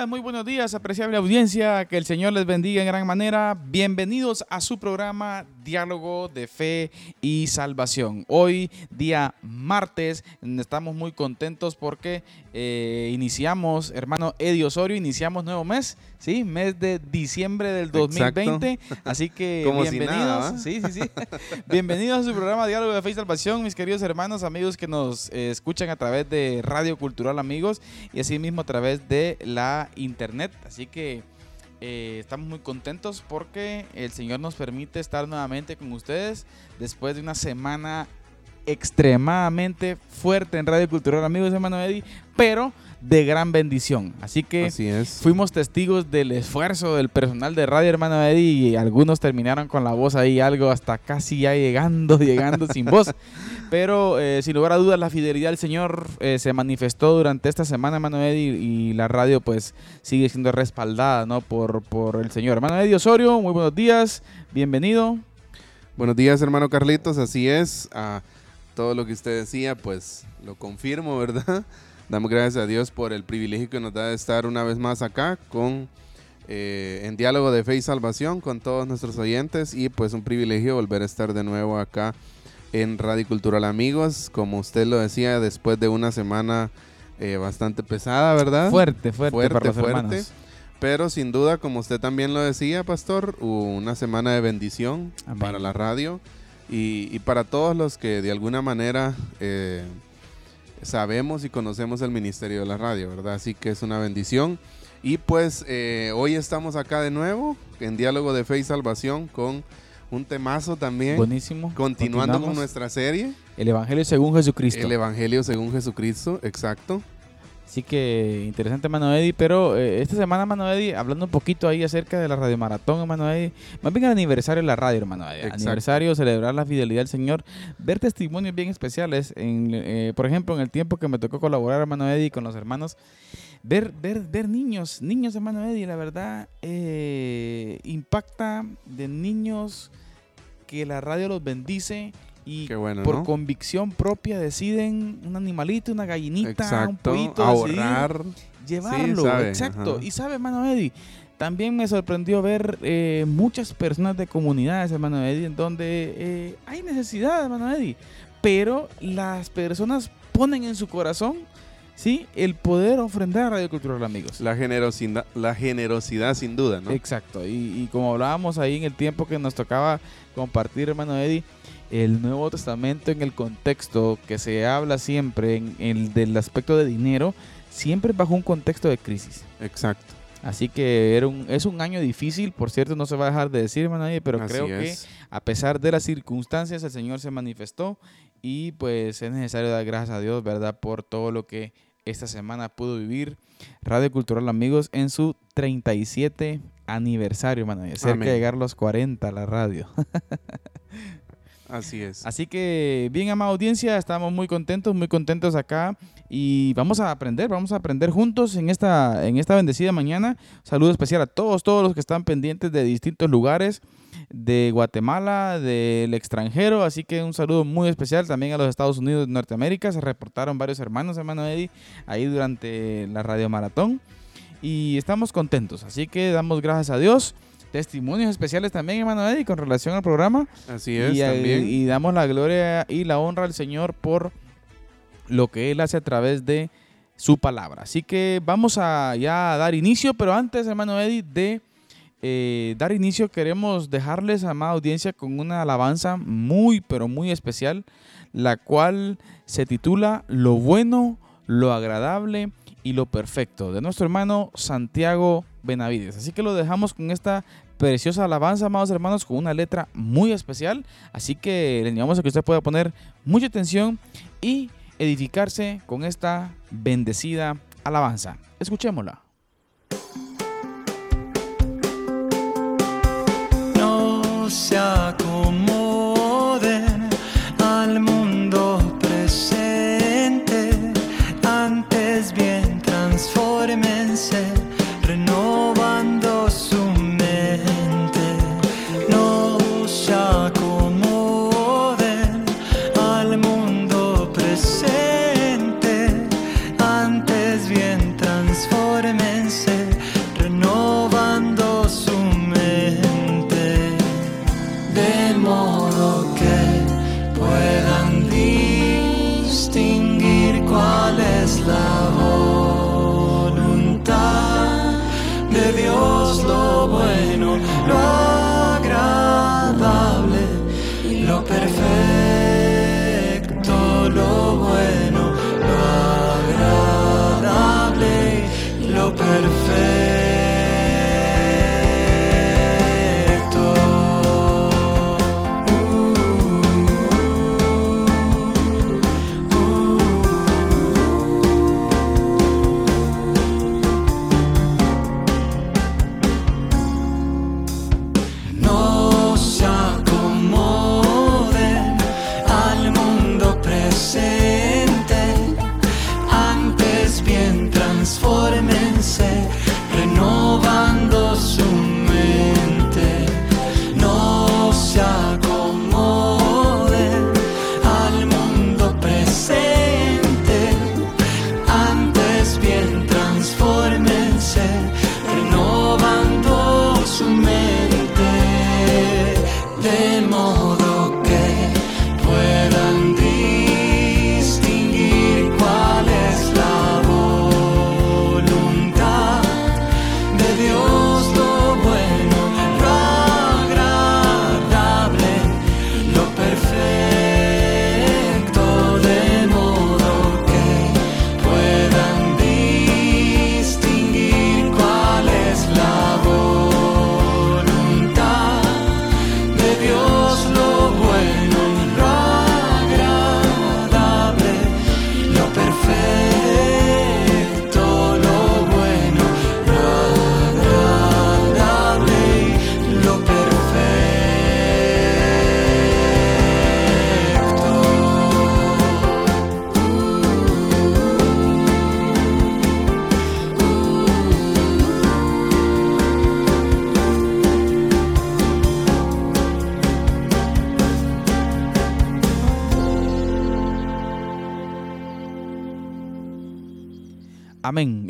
Días, muy buenos días, apreciable audiencia, que el Señor les bendiga en gran manera. Bienvenidos a su programa Diálogo de Fe y Salvación. Hoy, día martes, estamos muy contentos porque eh, iniciamos, hermano Eddie Osorio, iniciamos nuevo mes, ¿sí? Mes de diciembre del 2020. Así que bienvenidos. sí, sí, sí. bienvenidos a su programa Diálogo de Fe y Salvación, mis queridos hermanos, amigos que nos eh, escuchan a través de Radio Cultural Amigos y asimismo a través de la internet. Así que eh, estamos muy contentos porque el Señor nos permite estar nuevamente con ustedes después de una semana extremadamente fuerte en Radio Cultural, amigos hermano Eddie, pero de gran bendición. Así que fuimos testigos del esfuerzo del personal de Radio Hermano Eddie y algunos terminaron con la voz ahí algo hasta casi ya llegando, llegando sin voz. Pero eh, sin lugar a dudas la fidelidad del Señor eh, se manifestó durante esta semana, hermano Eddie, y la radio pues sigue siendo respaldada ¿no? por, por el Señor. Hermano Eddie Osorio, muy buenos días, bienvenido. Buenos días, hermano Carlitos, así es. A todo lo que usted decía, pues lo confirmo, ¿verdad? Damos gracias a Dios por el privilegio que nos da de estar una vez más acá con eh, en diálogo de fe y salvación con todos nuestros oyentes y pues un privilegio volver a estar de nuevo acá en Radio Cultural Amigos, como usted lo decía, después de una semana eh, bastante pesada, ¿verdad? Fuerte, fuerte, fuerte, fuerte. Pero sin duda, como usted también lo decía, Pastor, una semana de bendición para la radio y, para todos los que de alguna manera eh, sabemos y conocemos el ministerio de la radio, ¿verdad? Así que es una bendición. Y pues eh, hoy estamos acá de nuevo en diálogo de fe y salvación con un temazo también. Buenísimo. Continuando con nuestra serie. El Evangelio según Jesucristo. El Evangelio según Jesucristo, exacto. Así que interesante, Mano Eddie. Pero eh, esta semana, Mano Eddie, hablando un poquito ahí acerca de la Radio Maratón, Mano Eddie. Más bien el aniversario de la radio, hermano Eddie. Aniversario, celebrar la fidelidad del Señor. Ver testimonios bien especiales. En, eh, por ejemplo, en el tiempo que me tocó colaborar, hermano Eddie, con los hermanos. Ver, ver, ver niños, niños, hermano Eddie, la verdad, eh, impacta de niños que la radio los bendice y por convicción propia deciden un animalito, una gallinita, un pollito, ahorrar, llevarlo. exacto. Y sabe, hermano Eddie, también me sorprendió ver eh, muchas personas de comunidades, hermano Eddie, en donde eh, hay necesidad, hermano Eddie, pero las personas ponen en su corazón ¿sí? El poder ofrendar a Radio Cultural Amigos. La generosidad, la generosidad sin duda, ¿no? Exacto. Y, como hablábamos ahí en el tiempo que nos tocaba compartir, hermano Eddie, el Nuevo Testamento en el contexto que se habla siempre en el del aspecto de dinero, siempre bajo un contexto de crisis. Exacto. Así que era un, es un año difícil, por cierto, no se va a dejar de decir, hermano Eddie, pero creo que a pesar de las circunstancias, el Señor se manifestó y pues es necesario dar gracias a Dios, ¿verdad? Por todo lo que esta semana pudo vivir Radio Cultural Amigos en su 37 aniversario, hermano. Cerca de llegar los 40 la radio. Así es. Así que, bien, amada audiencia, estamos muy contentos, muy contentos acá y vamos a aprender, vamos a aprender juntos en esta, en esta bendecida mañana. Saludo especial a todos, todos los que están pendientes de distintos lugares de Guatemala, del extranjero, así que un saludo muy especial también a los Estados Unidos de Norteamérica. Se reportaron varios hermanos, hermano Eddie, ahí durante la radio maratón y estamos contentos, así que damos gracias a Dios. Testimonios especiales también, hermano Eddie, con relación al programa. Así es, y, también. Y damos la gloria y la honra al Señor por lo que Él hace a través de su palabra. Así que vamos a ya dar inicio, pero antes, hermano Eddie, de eh, dar inicio, queremos dejarles, amada audiencia, con una alabanza muy, pero muy especial, la cual se titula Lo bueno, lo agradable y lo perfecto, de nuestro hermano Santiago Benavides. Así que lo dejamos con esta preciosa alabanza, amados hermanos, con una letra muy especial. Así que le animamos a que usted pueda poner mucha atención y edificarse con esta bendecida alabanza. Escuchémosla. No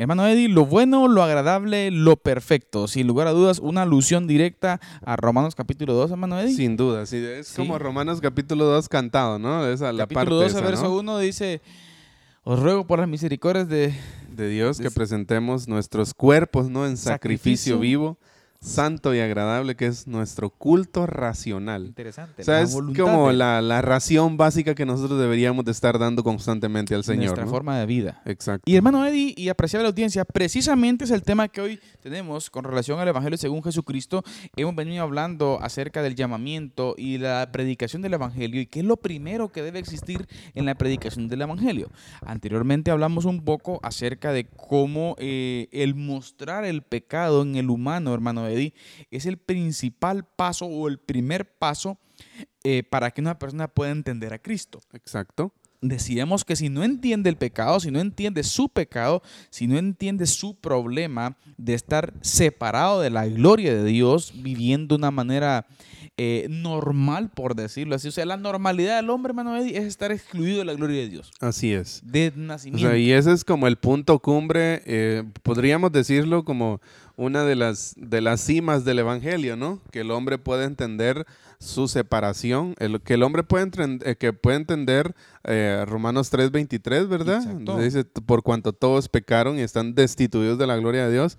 Hermano Eddie, lo bueno, lo agradable, lo perfecto. Sin lugar a dudas, una alusión directa a Romanos capítulo 2, hermano Eddie. Sin duda, sí, es Sí. como Romanos capítulo 2 cantado, ¿no? Esa la parte capítulo 2, esa, verso ¿no? 1 dice, os ruego por las misericordias de... de Dios que presentemos nuestros cuerpos, ¿no? En sacrificio, Sacrificio. vivo, santo y agradable, que es nuestro culto racional. Interesante. O sea, la es como la, la ración básica que nosotros deberíamos de estar dando constantemente al Señor, nuestra ¿no? forma de vida. Exacto. Y hermano Eddie y apreciable audiencia, precisamente es el tema que hoy tenemos con relación al Evangelio según Jesucristo. Hemos venido hablando acerca del llamamiento y la predicación del Evangelio y qué es lo primero que debe existir en la predicación del Evangelio. Anteriormente hablamos un poco acerca de cómo eh, el mostrar el pecado en el humano, hermano Es el principal paso o el primer paso eh, para que una persona pueda entender a Cristo Exacto. Decíamos que si no entiende el pecado, si no entiende su pecado, si no entiende su problema de estar separado de la gloria de Dios, viviendo de una manera eh, normal, por decirlo así. O sea, la normalidad del hombre, hermano Eddie, es estar excluido de la gloria de Dios. Así es. De O nacimiento. sea, y ese es como el punto cumbre, eh, podríamos decirlo como una de las, de las cimas del Evangelio, ¿no? Que el hombre puede entender su separación, el, que el hombre puede, entren- eh, que puede entender eh, Romanos 3:23, ¿verdad? Donde dice, por cuanto todos pecaron y están destituidos de la gloria de Dios.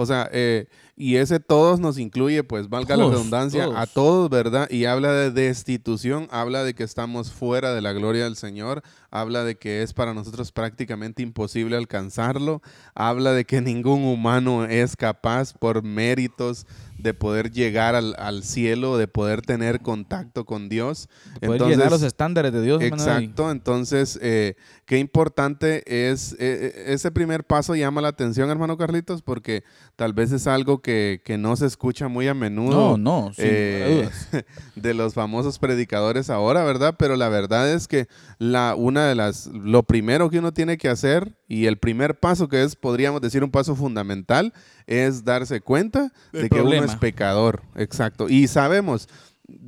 O sea, eh, Y ese todos nos incluye, pues valga la redundancia, todos. a todos, ¿verdad? Y habla de destitución, habla de que estamos fuera de la gloria del Señor, habla de que es para nosotros prácticamente imposible alcanzarlo, habla de que ningún humano es capaz por méritos de poder llegar al, al cielo, de poder tener contacto con Dios. Poder llenar los estándares de Dios. Exacto, entonces, eh, qué importante es, eh, eh, ese primer paso llama la atención, hermano Carlitos, porque tal vez es algo que, que no se escucha muy a menudo. No, no, eh, de los famosos predicadores ahora, ¿verdad? Pero la verdad es que la, una de las, lo primero que uno tiene que hacer y el primer paso que es, podríamos decir, un paso fundamental, es darse cuenta de que uno es pecador, exacto. Y sabemos,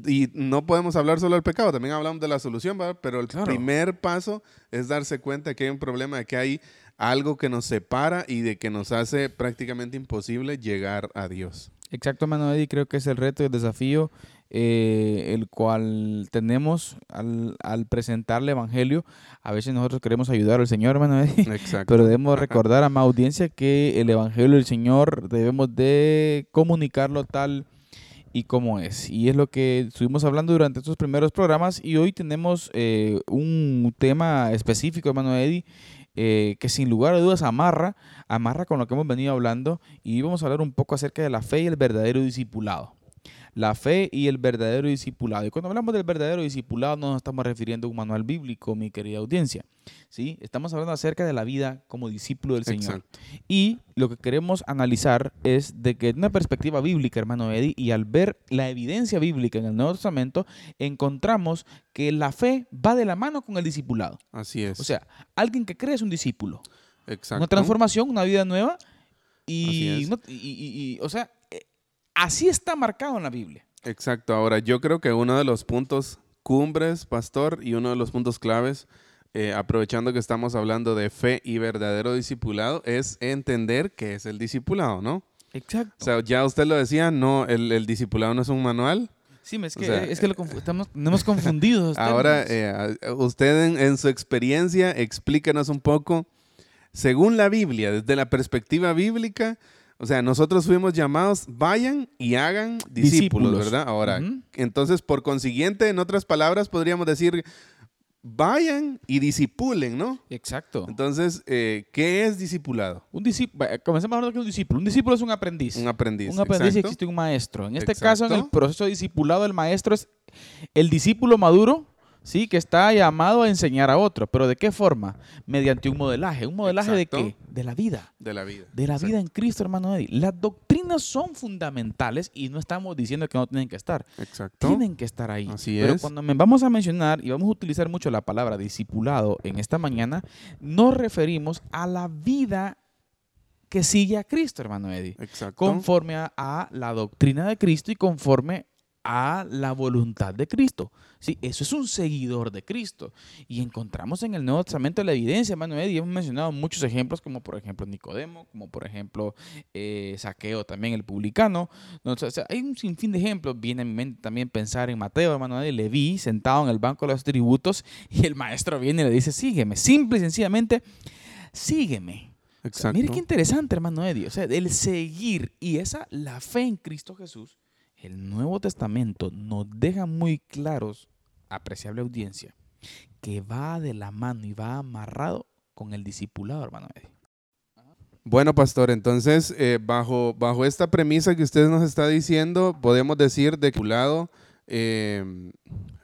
y no podemos hablar solo del pecado, también hablamos de la solución, ¿verdad? Pero el Claro. primer paso es darse cuenta que hay un problema, de que hay algo que nos separa y de que nos hace prácticamente imposible llegar a Dios. Exacto, hermano Eddie, creo que es el reto y el desafío eh, el cual tenemos al, al presentar el Evangelio. A veces nosotros queremos ayudar al Señor, hermano Exacto. pero debemos recordar a más audiencia que el Evangelio del Señor debemos de comunicarlo tal y como es. Y es lo que estuvimos hablando durante estos primeros programas y hoy tenemos eh, un tema específico, hermano Eddie, eh, que sin lugar a dudas amarra, amarra con lo que hemos venido hablando y vamos a hablar un poco acerca de la fe y el verdadero discipulado. La fe y el verdadero discipulado. Y cuando hablamos del verdadero discipulado no nos estamos refiriendo a un manual bíblico, mi querida audiencia. ¿sí? Estamos hablando acerca de la vida como discípulo del Señor. Exacto. Y lo que queremos analizar es de que en una perspectiva bíblica, hermano Eddie, y al ver la evidencia bíblica en el Nuevo Testamento, encontramos que la fe va de la mano con el discipulado. Así es. O sea, alguien que cree es un discípulo. Exacto. Una transformación, una vida nueva. Y, no- y- y- y- o sea, eh, así está marcado en la Biblia. Exacto. Ahora, yo creo que uno de los puntos cumbres, pastor, y uno de los puntos claves, eh, aprovechando que estamos hablando de fe y verdadero discipulado, es entender qué es el discipulado, ¿no? Exacto. O sea, ya usted lo decía, no, el, el discipulado no es un manual. sí, es o que, sea, es que lo confu- estamos, tenemos confundidos. Ahora, eh, usted en, en su experiencia, explíquenos un poco, según la Biblia, desde la perspectiva bíblica, o sea, nosotros fuimos llamados, vayan y hagan discípulos, Discípulos. ¿verdad? Ahora, entonces, por consiguiente, en otras palabras, podríamos decir, vayan y disipulen, ¿no? Exacto. Entonces, eh, ¿qué es discipulado? Un discípulo, comencemos hablando que un discípulo. Un discípulo es un aprendiz. Un aprendiz. Un aprendiz y exacto. existe un maestro. En este caso, en el proceso de discipulado, el maestro es el discípulo maduro, sí, que está llamado a enseñar a otro. ¿Pero de qué forma? Mediante un modelaje. ¿Un modelaje Exacto. de qué? De la vida. De la vida. De la Exacto. vida en Cristo, hermano Eddie. Las doctrinas son fundamentales y no estamos diciendo que no tienen que estar. Exacto. Tienen que estar ahí. Así Pero es. cuando vamos a mencionar y vamos a utilizar mucho la palabra discipulado en esta mañana, nos referimos a la vida que sigue a Cristo, hermano Eddie Exacto. conforme a, a la doctrina de Cristo y conforme a la voluntad de Cristo. Sí, eso es un seguidor de Cristo. Y encontramos en el Nuevo Testamento la evidencia, Manuel, y hemos mencionado muchos ejemplos, como por ejemplo Nicodemo, como por ejemplo eh, Saqueo, también el publicano. No, o sea, hay un sinfín de ejemplos. Viene a mi mente también pensar en Mateo, hermano, y Leví, sentado en el banco de los tributos, y el maestro viene y le dice, sígueme, simple y sencillamente, sígueme. O sea, Exacto. mire qué interesante, hermano Eddie. O sea, el seguir y esa, la fe en Cristo Jesús, el Nuevo Testamento nos deja muy claros, apreciable audiencia, que va de la mano y va amarrado con el discipulado, hermano Eddie. Bueno, pastor, entonces, eh, bajo, bajo esta premisa que usted nos está diciendo, podemos decir de que lado eh,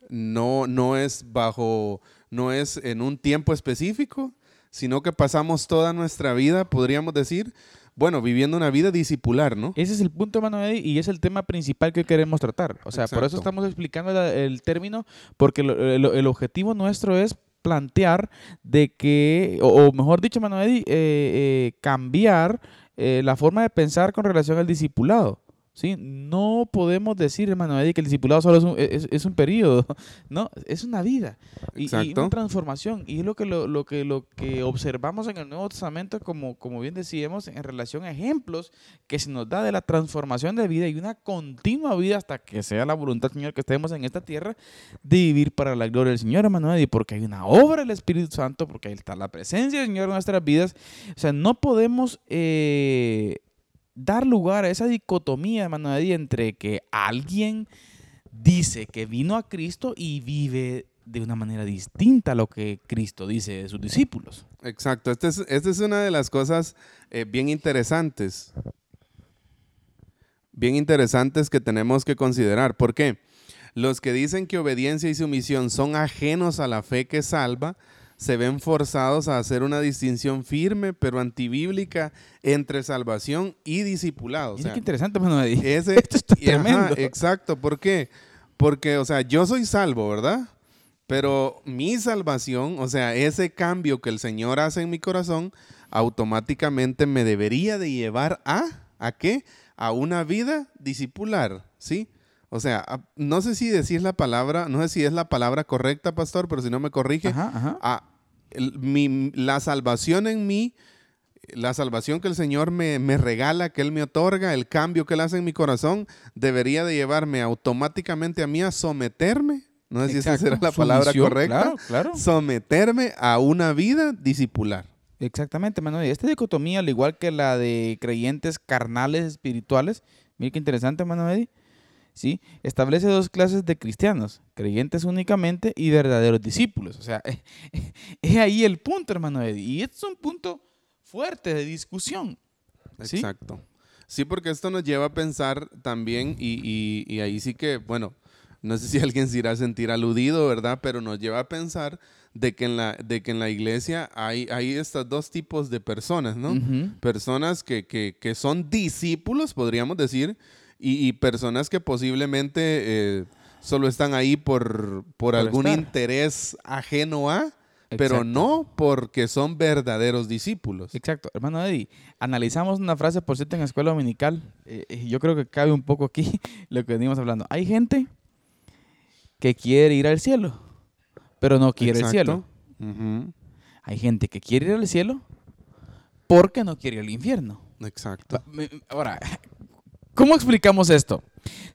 no, no es bajo, no es en un tiempo específico, sino que pasamos toda nuestra vida, podríamos decir, bueno, viviendo una vida discipular, ¿no? Ese es el punto, Eddie, y es el tema principal que hoy queremos tratar. O sea, por eso estamos explicando la- el término, porque lo- el, el objetivo nuestro es plantear de que, o, o mejor dicho, Eddie, eh, eh, cambiar eh, la forma de pensar con relación al discipulado. ¿Sí? No podemos decir, hermano Eddie, que el discipulado solo es un, es- es un periodo, ¿no? Es una vida y, y una transformación. Y es lo que, lo, lo que, lo que observamos en el Nuevo Testamento, como, como bien decíamos, en relación a ejemplos que se nos da de la transformación de vida y una continua vida hasta que sea la voluntad, Señor, que estemos en esta tierra, de vivir para la gloria del Señor, hermano Eddie, porque hay una obra del Espíritu Santo, porque ahí está la presencia del Señor en nuestras vidas. O sea, no podemos... eh, dar lugar a esa dicotomía, hermano Eddie, entre que alguien dice que vino a Cristo y vive de una manera distinta a lo que Cristo dice de sus discípulos. Exacto, esta es, esta es una de las cosas eh, bien interesantes, bien interesantes que tenemos que considerar. ¿Por qué? Los que dicen que obediencia y sumisión son ajenos a la fe que salva, se ven forzados a hacer una distinción firme pero antibíblica entre salvación y discipulado. O sea, qué interesante, hermano Eddie. ese, Esto está y ajá, tremendo. exacto, ¿por qué? Porque, o sea, yo soy salvo, ¿verdad? Pero mi salvación, o sea, ese cambio que el Señor hace en mi corazón, automáticamente me debería de llevar a, ¿a qué? A una vida discipular, ¿sí? O sea, no sé si decir la palabra, no sé si es la palabra correcta, pastor, pero si no me corrige, Ajá, ajá. a- el- mi- la salvación en mí, la salvación que el Señor me, me regala, que Él me otorga, el cambio que Él hace en mi corazón, debería de llevarme automáticamente a mí a someterme, no sé si esa será la palabra correcta, Claro, claro. someterme a una vida discipular. Exactamente, Eddie. Esta dicotomía, al igual que la de creyentes carnales espirituales, mire qué interesante, Eddie. ¿Sí? Establece dos clases de cristianos, creyentes únicamente y verdaderos discípulos. O sea, es ahí el punto, hermano Eddie. Y es un punto fuerte de discusión. ¿sí? Exacto. Sí, porque esto nos lleva a pensar también, y, y- y ahí sí que, bueno, no sé si alguien se irá a sentir aludido, ¿verdad? Pero nos lleva a pensar de que en la, de que en la iglesia hay, hay estos dos tipos de personas, ¿no? Personas que, que- que son discípulos, podríamos decir, y, y personas que posiblemente eh, solo están ahí por, por, algún estar. interés ajeno a, pero Exacto. no porque son verdaderos discípulos. Exacto, hermano Eddie. Analizamos una frase, por cierto, en la escuela dominical. eh, eh, yo creo que cabe un poco aquí lo que venimos hablando. Hay gente que quiere ir al cielo, pero no quiere el cielo. Exacto. Ujú. Hay gente que quiere ir al cielo porque no quiere ir al infierno. Exacto. Ahora, ¿cómo explicamos esto?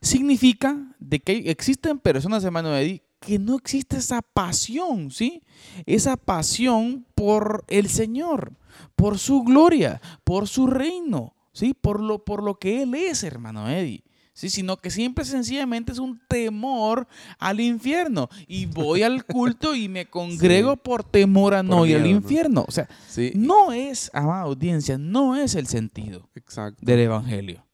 Significa de que existen personas, hermano Eddie, que no existe esa pasión, ¿sí? Esa pasión por el Señor, por su gloria, por su reino, ¿sí? Por lo, por lo que Él es, hermano Eddie. Sí, sino que siempre sencillamente es un temor al infierno. Y voy al culto y me congrego por temor a no ir al infierno. O sea, Sí, no es, amada audiencia, no es el sentido exacto. del Evangelio.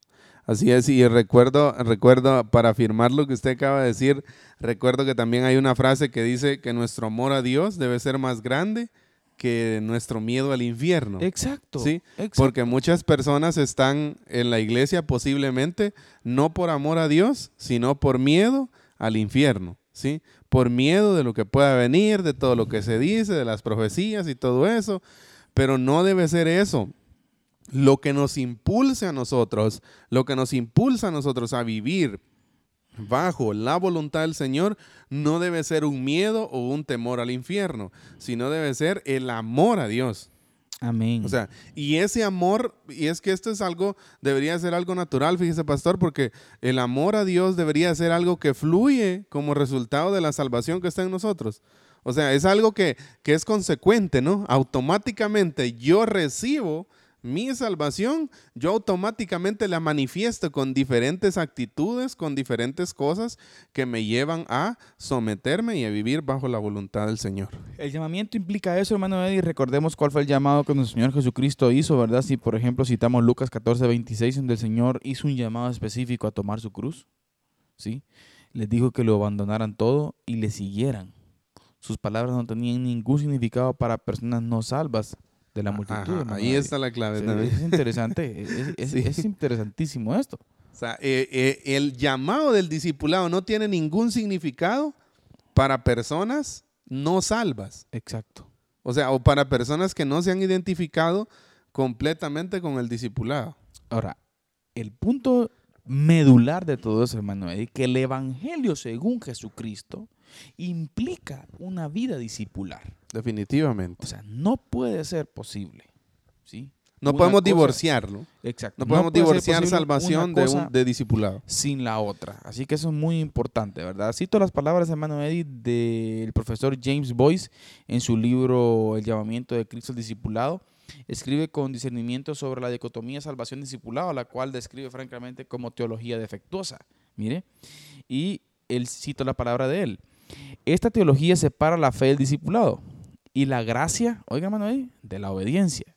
Así es, y recuerdo, recuerdo, para afirmar lo que usted acaba de decir, recuerdo que también hay una frase que dice que nuestro amor a Dios debe ser más grande que nuestro miedo al infierno. Exacto. Sí, exacto. Porque muchas personas están en la iglesia posiblemente no por amor a Dios, sino por miedo al infierno, ¿sí? Por miedo de lo que pueda venir, de todo lo que se dice, de las profecías y todo eso. Pero no debe ser eso. Lo que nos impulse a nosotros, lo que nos impulsa a nosotros a vivir bajo la voluntad del Señor, no debe ser un miedo o un temor al infierno, sino debe ser el amor a Dios. Amén. O sea, y ese amor, y es que esto es algo, debería ser algo natural, fíjese pastor, porque el amor a Dios debería ser algo que fluye como resultado de la salvación que está en nosotros. O sea, es algo que, que es consecuente, ¿no? Automáticamente yo recibo mi salvación, yo automáticamente la manifiesto con diferentes actitudes, con diferentes cosas que me llevan a someterme y a vivir bajo la voluntad del Señor. el llamamiento implica eso, hermano Eddie. Recordemos cuál fue el llamado que nuestro Señor Jesucristo hizo, ¿verdad? Si, por ejemplo, citamos Lucas 14, 26, donde el Señor hizo un llamado específico a tomar su cruz, ¿sí? Les dijo que lo abandonaran todo y le siguieran. Sus palabras no tenían ningún significado para personas no salvas de la multitud. Ajá, hermano ahí está la clave. Sí, también. es interesante, es, es- Sí. es interesantísimo esto. O sea, eh, eh, el llamado del discipulado no tiene ningún significado para personas no salvas. Exacto. O sea, o para personas que no se han identificado completamente con el discipulado. Ahora, el punto medular de todo eso, hermano, es que el Evangelio según Jesucristo implica una vida discipular. Definitivamente. O sea, no puede ser posible. ¿sí? No Una podemos cosa- divorciarlo. Exacto. No podemos divorciar salvación de, un, de discipulado. sin la otra. Así que eso es muy importante, ¿verdad? Cito las palabras, hermano Eddie, del profesor James Boyce en su libro El llamamiento de Cristo al discipulado. escribe con discernimiento sobre la dicotomía salvación-discipulado, la cual describe francamente como teología defectuosa. Mire, y él cita la palabra de él. Esta teología separa la fe del discipulado y la gracia, oiga Manuel, de la obediencia.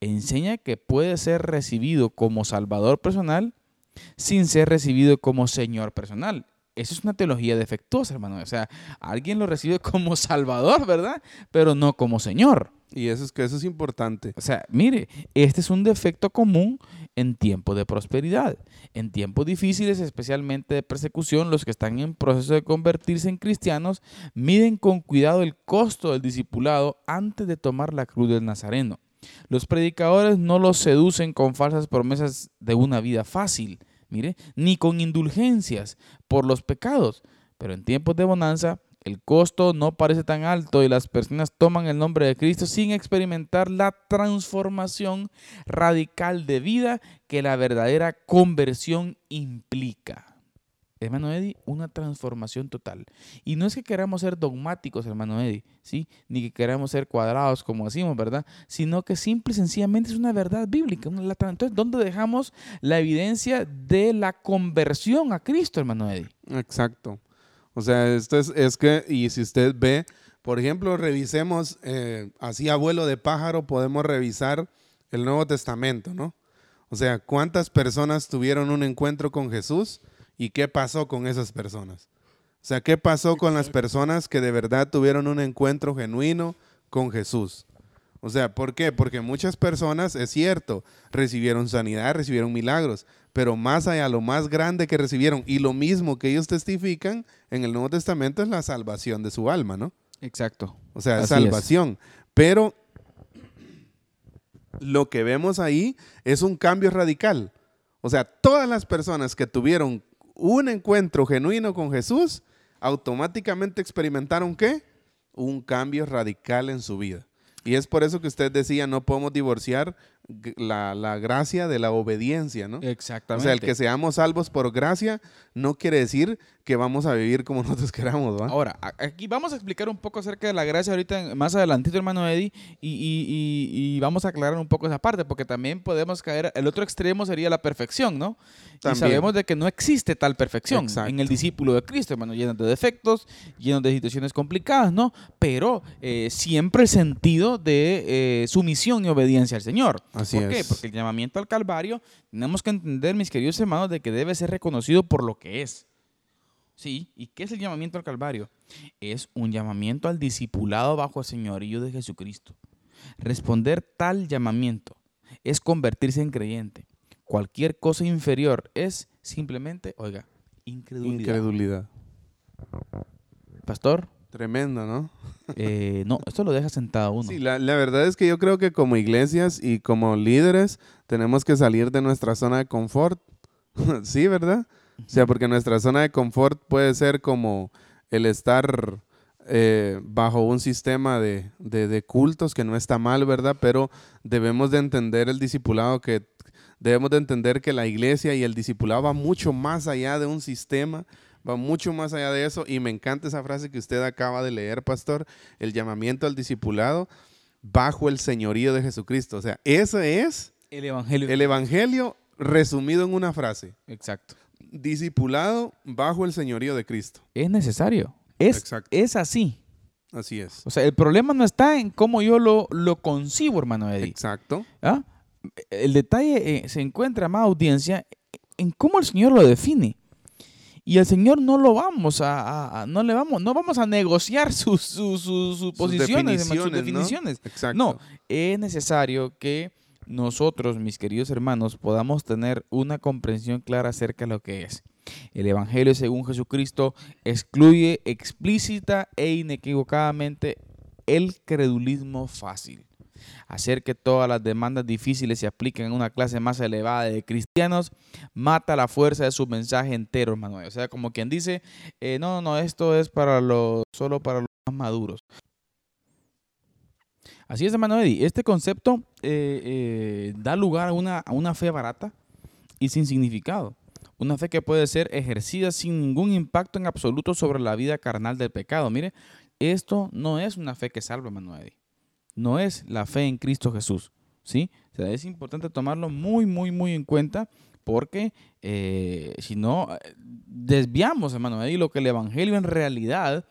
Enseña que puede ser recibido como salvador personal sin ser recibido como Señor personal. Eso es una teología defectuosa, hermano. O sea, alguien lo recibe como Salvador, ¿verdad? Pero no como Señor. Y eso es que eso es importante. O sea, mire, este es un defecto común en tiempos de prosperidad. En tiempos difíciles, especialmente de persecución, los que están en proceso de convertirse en cristianos miden con cuidado el costo del discipulado antes de tomar la cruz del Nazareno. Los predicadores no los seducen con falsas promesas de una vida fácil, mire, ni con indulgencias por los pecados. Pero en tiempos de bonanza, el costo no parece tan alto y las personas toman el nombre de Cristo sin experimentar la transformación radical de vida que la verdadera conversión implica. Hermano Eddie, una transformación total. Y no es que queramos ser dogmáticos, hermano Eddie, ¿sí? Ni que queramos ser cuadrados, como decimos, ¿verdad? Sino que simple y sencillamente es una verdad bíblica. Entonces, ¿dónde dejamos la evidencia de la conversión a Cristo, hermano Eddie? Exacto. O sea, esto es, es que, y si usted ve, por ejemplo, revisemos, eh, así abuelo de pájaro, podemos revisar el Nuevo Testamento, ¿no? O sea, ¿cuántas personas tuvieron un encuentro con Jesús y qué pasó con esas personas? O sea, ¿qué pasó con las personas que de verdad tuvieron un encuentro genuino con Jesús? O sea, ¿por qué? Porque muchas personas, es cierto, recibieron sanidad, recibieron milagros, pero más allá, lo más grande que recibieron y lo mismo que ellos testifican en el Nuevo Testamento es la salvación de su alma, ¿no? Exacto. O sea, Así salvación. Pero lo que vemos ahí es un cambio radical. O sea, todas las personas que tuvieron un encuentro genuino con Jesús, automáticamente experimentaron qué? Un cambio radical en su vida. Y es por eso que usted decía, no podemos divorciar la, la gracia de la obediencia, ¿no? O Exactamente. sea, el que seamos salvos por gracia no quiere decir que vamos a vivir como nosotros queramos, ¿va? Ahora, aquí vamos a explicar un poco acerca de la gracia ahorita más adelantito, hermano Eddie, y, y- y- y vamos a aclarar un poco esa parte, porque también podemos caer, el otro extremo sería la perfección, ¿no? Y sabemos de que no existe tal perfección Exacto. en el discípulo de Cristo, hermano, lleno de defectos, lleno de situaciones complicadas, ¿no? Pero eh, siempre el sentido de eh, sumisión y obediencia al Señor. Así ¿Por qué? Porque el llamamiento al Calvario, tenemos que entender, mis queridos hermanos, de que debe ser reconocido por lo que es. Sí, ¿y qué es el llamamiento al Calvario? Es un llamamiento al discipulado bajo el señorío de Jesucristo. Responder tal llamamiento es convertirse en creyente. Cualquier cosa inferior es simplemente, oiga, incredulidad. Incredulidad. Pastor, Tremendo, ¿no? eh, no, esto lo deja sentado uno. Sí, la, la verdad es que yo creo que como iglesias y como líderes tenemos que salir de nuestra zona de confort. sí, ¿verdad? O sea, porque nuestra zona de confort puede ser como el estar eh, bajo un sistema de, de- de cultos que no está mal, ¿verdad? Pero debemos de entender el discipulado que debemos de entender que la iglesia y el discipulado va mucho más allá de un sistema, va mucho más allá de eso y me encanta esa frase que usted acaba de leer, pastor, el llamamiento al discipulado bajo el señorío de Jesucristo. O sea, ese es El evangelio. el evangelio resumido en una frase. Exacto. Discipulado bajo el señorío de Cristo. Es necesario. Es, Exacto. es así. Así es. O sea, el problema no está en cómo yo lo, lo concibo, hermano Eddie. Exacto. ¿Ah? El detalle eh, se encuentra, más audiencia, en cómo el Señor lo define. Y el Señor no lo vamos a, no le vamos, no vamos a negociar sus, sus, sus- sus posiciones, hermano, sus definiciones, ¿no? definiciones. Exacto. No, es necesario que nosotros, mis queridos hermanos, podamos tener una comprensión clara acerca de lo que es. El Evangelio según Jesucristo excluye explícita e inequivocadamente el credulismo fácil. Hacer que todas las demandas difíciles se apliquen a una clase más elevada de cristianos mata la fuerza de su mensaje entero, hermano. O sea, como quien dice, eh, no, no, esto es para los, solo para los más maduros. Así es, Eddie. Este concepto eh, eh, da lugar a una, fe barata y sin significado. Una fe que puede ser ejercida sin ningún impacto en absoluto sobre la vida carnal del pecado. Mire, esto no es una fe que salva, Eddie. No es la fe en Cristo Jesús. ¿sí? O sea, es importante tomarlo muy, muy, muy en cuenta porque eh, si no, eh, desviamos, hermano, ahí lo que el Evangelio en realidad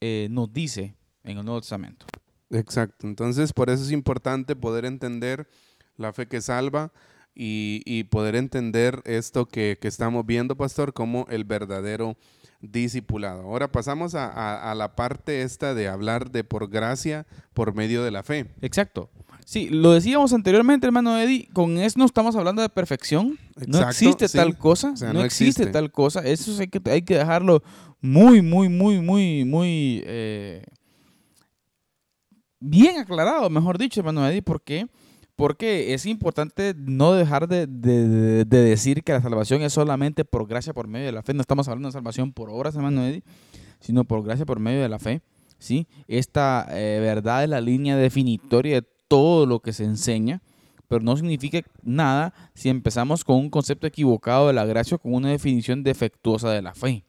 eh, nos dice en el Nuevo Testamento. Exacto. Entonces, por eso es importante poder entender la fe que salva y, y poder entender esto que, que estamos viendo, pastor, como el verdadero discipulado. Ahora pasamos a, a- a la parte esta de hablar de por gracia por medio de la fe. Exacto. Sí, lo decíamos anteriormente, hermano Eddie, con eso no estamos hablando de perfección. no Exacto, existe sí. tal cosa. O sea, no, no existe. existe. tal cosa. Eso hay que, hay que dejarlo muy, muy, muy, muy, muy eh, bien aclarado, mejor dicho, hermano Eddie. ¿Por qué? Porque es importante no dejar de, de- de- de decir que la salvación es solamente por gracia, por medio de la fe. No estamos hablando de salvación por obras, hermano Eddie, sino por gracia, por medio de la fe. ¿sí? Esta eh, verdad es la línea definitoria de todo lo que se enseña, pero no significa nada si empezamos con un concepto equivocado de la gracia o con una definición defectuosa de la fe.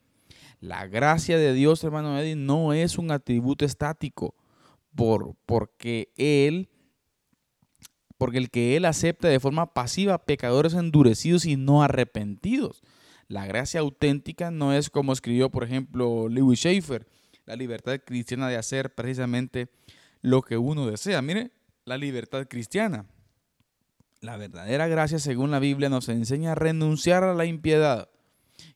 La gracia de Dios, hermano Eddie, no es un atributo estático, por, porque Él, porque el que Él acepta de forma pasiva pecadores endurecidos y no arrepentidos. La gracia auténtica no es como escribió, por ejemplo, Lewis Schaefer, la libertad cristiana de hacer precisamente lo que uno desea. Mire, la libertad cristiana. La verdadera gracia, según la Biblia, nos enseña a renunciar a la impiedad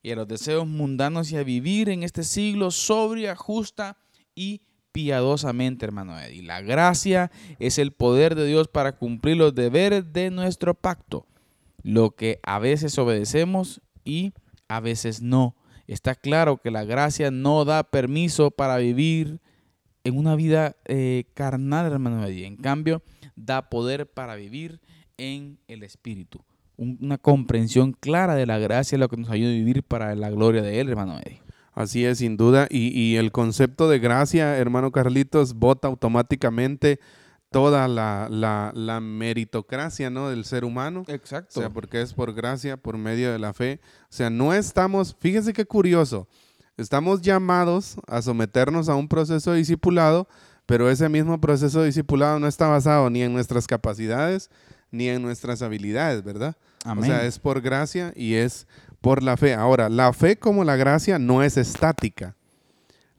y a los deseos mundanos y a vivir en este siglo sobria, justa y piadosamente, hermano Eddie. La gracia es el poder de Dios para cumplir los deberes de nuestro pacto, lo que a veces obedecemos y a veces no. Está claro que la gracia no da permiso para vivir en una vida eh, carnal, hermano Eddie. En cambio, da poder para vivir en el Espíritu. Un- una comprensión clara de la gracia es lo que nos ayuda a vivir para la gloria de Él, hermano Eddie. Así es, sin duda. Y, y el concepto de gracia, hermano Carlitos, bota automáticamente toda la, la- la meritocracia ¿no? del ser humano. Exacto. O sea, porque es por gracia, por medio de la fe. O sea, no estamos, fíjese qué curioso, estamos llamados a someternos a un proceso de discipulado, pero ese mismo proceso de discipulado no está basado ni en nuestras capacidades ni en nuestras habilidades, ¿verdad? Amén. O sea, es por gracia y es por la fe. Ahora, la fe como la gracia no es estática.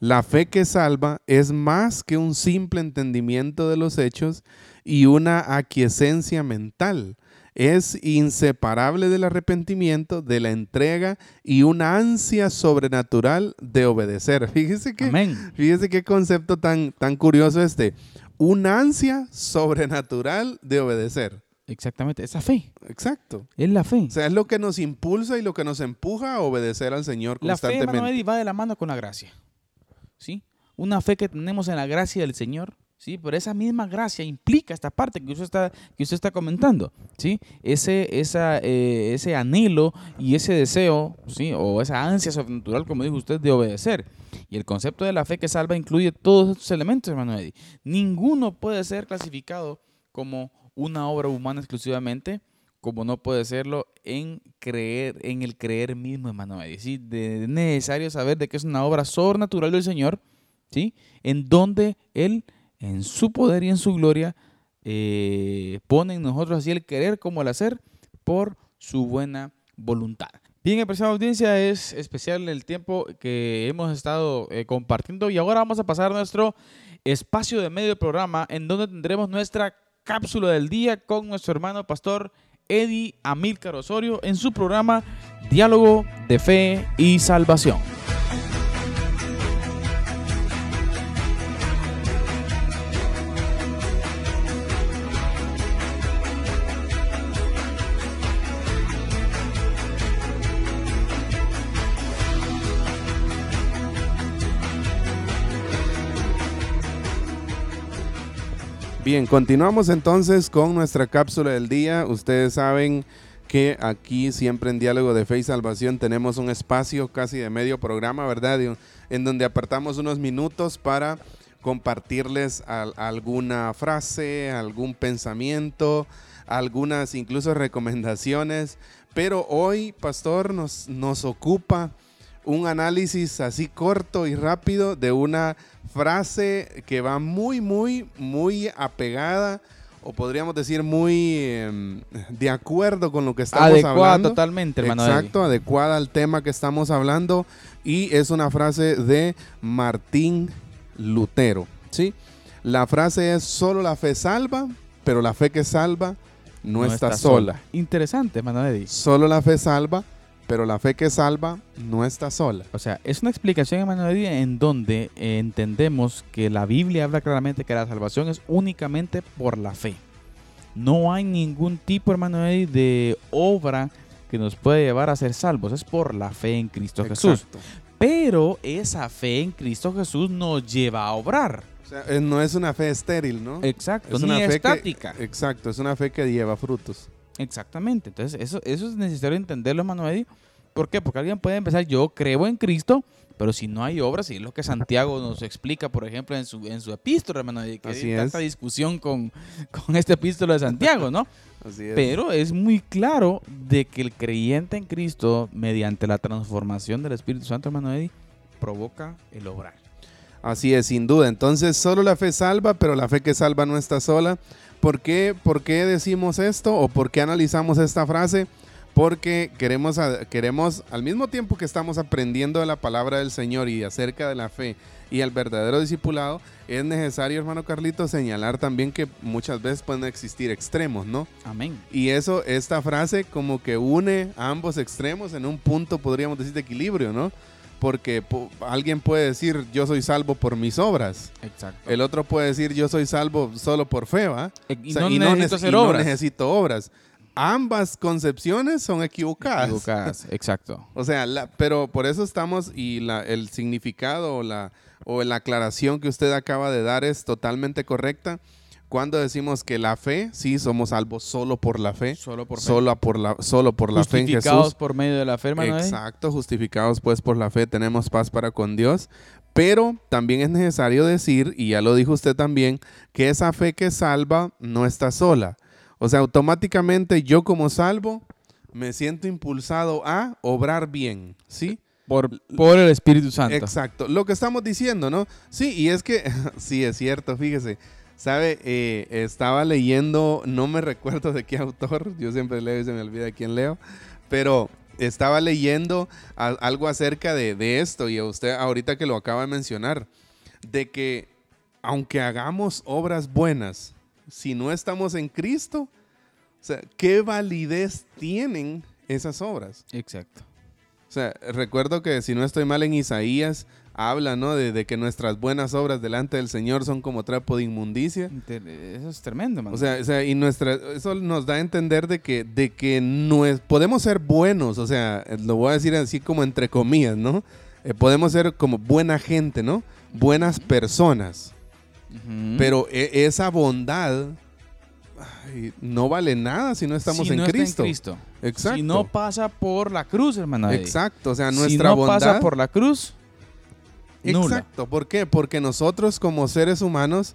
La fe que salva es más que un simple entendimiento de los hechos y una aquiescencia mental. Es inseparable del arrepentimiento, de la entrega y una ansia sobrenatural de obedecer. Fíjese que, Amén. fíjese qué concepto tan, tan curioso este. Una ansia sobrenatural de obedecer. Exactamente. Esa fe. Exacto. Es la fe. O sea, es lo que nos impulsa y lo que nos empuja a obedecer al Señor La fe, constantemente. Va de la mano con la gracia. ¿Sí? Una fe que tenemos en la gracia del Señor. ¿Sí? Pero esa misma gracia implica esta parte que usted está, que usted está comentando. ¿Sí? Ese, esa, eh, ese anhelo y ese deseo, ¿sí? O esa ansia sobrenatural, como dijo usted, de obedecer. Y el concepto de la fe que salva incluye todos estos elementos, hermano Eddie. Ninguno puede ser clasificado como una obra humana exclusivamente, como no puede serlo en creer, en el creer mismo, hermano. De- es necesario saber de que es una obra sobrenatural del Señor, ¿sí? En donde Él, en su poder y en su gloria, eh, pone en nosotros así el querer como el hacer por su buena voluntad. Bien, apreciada audiencia, es especial el tiempo que hemos estado eh, compartiendo y ahora vamos a pasar a nuestro espacio de medio programa en donde tendremos nuestra cápsula del día con nuestro hermano pastor Eddie Amílcar Osorio en su programa Diálogo de Fe y Salvación. Bien, continuamos entonces con nuestra cápsula del día. Ustedes saben que aquí siempre en Diálogo de Fe y Salvación tenemos un espacio casi de medio programa, ¿verdad? En donde apartamos unos minutos para compartirles al- alguna frase, algún pensamiento, algunas incluso recomendaciones. Pero hoy, pastor, nos, nos ocupa un análisis así corto y rápido de una frase que va muy, muy, muy apegada o podríamos decir muy em, de acuerdo con lo que estamos Adecuada hablando. totalmente, hermano. Exacto, adecuada al tema que estamos hablando y es una frase de Martín Lutero, ¿sí? La frase es solo la fe salva, pero la fe que salva no, está, sola. Interesante, hermano. Solo la fe salva, pero la fe que salva no está sola. O sea, es una explicación, hermano Eddie, en donde eh, entendemos que la Biblia habla claramente que la salvación es únicamente por la fe. No hay ningún tipo, hermano Eddie, de obra que nos puede llevar a ser salvos. Es por la fe en Cristo Jesús. Exacto. Pero esa fe en Cristo Jesús nos lleva a obrar. O sea, eh, no es una fe estéril, ¿no? Exacto, Es ni una fe que- estática. exacto, es una fe que lleva frutos. Exactamente. Entonces, eso, eso es necesario entenderlo, Eddie. ¿Por qué? Porque alguien puede empezar, yo creo en Cristo, pero si no hay obras, y es lo que Santiago nos explica, por ejemplo, en su, en su epístola, hermano que Así hay es. tanta discusión con, con este epístola de Santiago, ¿no? Así es. Pero es muy claro de que el creyente en Cristo, mediante la transformación del Espíritu Santo, hermano Eddie, provoca el obrar. Así es, sin duda. Entonces, solo la fe salva, pero la fe que salva no está sola. ¿Por qué, por qué decimos esto o por qué analizamos esta frase? Porque queremos, queremos, al mismo tiempo que estamos aprendiendo de la palabra del Señor y acerca de la fe y el verdadero discipulado, es necesario, hermano Carlito, señalar también que muchas veces pueden existir extremos, ¿no? Amén. Y eso, esta frase como que une a ambos extremos en un punto, podríamos decir, de equilibrio, ¿no? Porque po- alguien puede decir, yo soy salvo por mis obras. Exacto. El otro puede decir, yo soy salvo solo por fe, ¿va? Eh, y O sea, no y necesito hacer y no obras. necesito obras. Ambas concepciones son equivocadas. Equivocadas, exacto. O sea, la- pero por eso estamos y la, el significado o la, o la aclaración que usted acaba de dar es totalmente correcta. Cuando decimos que la fe, sí, somos salvos solo por la fe, Solo por fe. solo por la, solo por la fe en Justificados Jesús. por medio de la fe, hermano Eddie. Exacto, justificados pues por la fe tenemos paz para con Dios. Pero también es necesario decir, y ya lo dijo usted también, que esa fe que salva no está sola. O sea, automáticamente yo como salvo me siento impulsado a obrar bien, ¿sí? Por, por el Espíritu Santo. Exacto, lo que estamos diciendo, ¿no? Sí, y es que, sí, es cierto, fíjese. Sabe, Eh, estaba leyendo, no me recuerdo de qué autor, yo siempre leo y se me olvida de quién leo, pero estaba leyendo a- algo acerca de, de esto y a usted ahorita que lo acaba de mencionar, de que aunque hagamos obras buenas, si no estamos en Cristo, o sea, ¿qué validez tienen esas obras? Exacto. O sea, recuerdo que si no estoy mal en Isaías, habla, ¿no? De, de que nuestras buenas obras delante del Señor son como trapo de inmundicia. Eso es tremendo, hermano. O sea, o sea, y nuestra, eso nos da a entender de que, de que no es- podemos ser buenos, o sea, lo voy a decir así como entre comillas, ¿no? Eh, podemos ser como buena gente, ¿no? Buenas personas. Pero e- esa bondad ay, no vale nada si no estamos Si en, no Cristo. Cristo. Exacto. Si no pasa por la cruz, hermano. Exacto. O sea, si nuestra no bondad. pasa por la cruz, Exacto, ¿por qué? Porque nosotros como seres humanos,